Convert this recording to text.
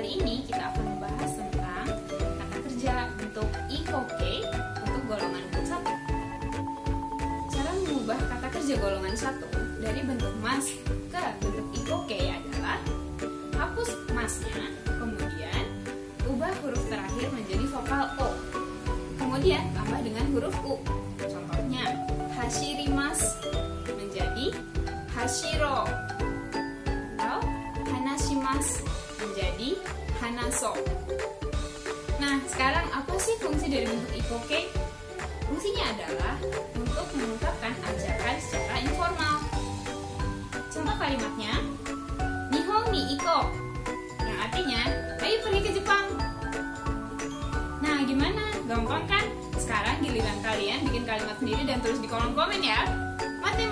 kali ini kita akan membahas tentang kata kerja bentuk IKOK untuk golongan bentuk 1. Cara mengubah kata kerja golongan satu dari bentuk mas ke bentuk IKOK adalah hapus masnya, kemudian ubah huruf terakhir menjadi vokal O, kemudian tambah dengan huruf U. Contohnya, hashirimas menjadi hashiro atau hanashimas menjadi hanaso. Nah, sekarang apa sih fungsi dari bentuk ikoke? Fungsinya adalah untuk mengungkapkan ajakan secara informal. Contoh kalimatnya, Nihon ni iko, yang artinya, ayo pergi ke Jepang. Nah, gimana? Gampang kan? Sekarang giliran kalian bikin kalimat sendiri dan tulis di kolom komen ya. Mate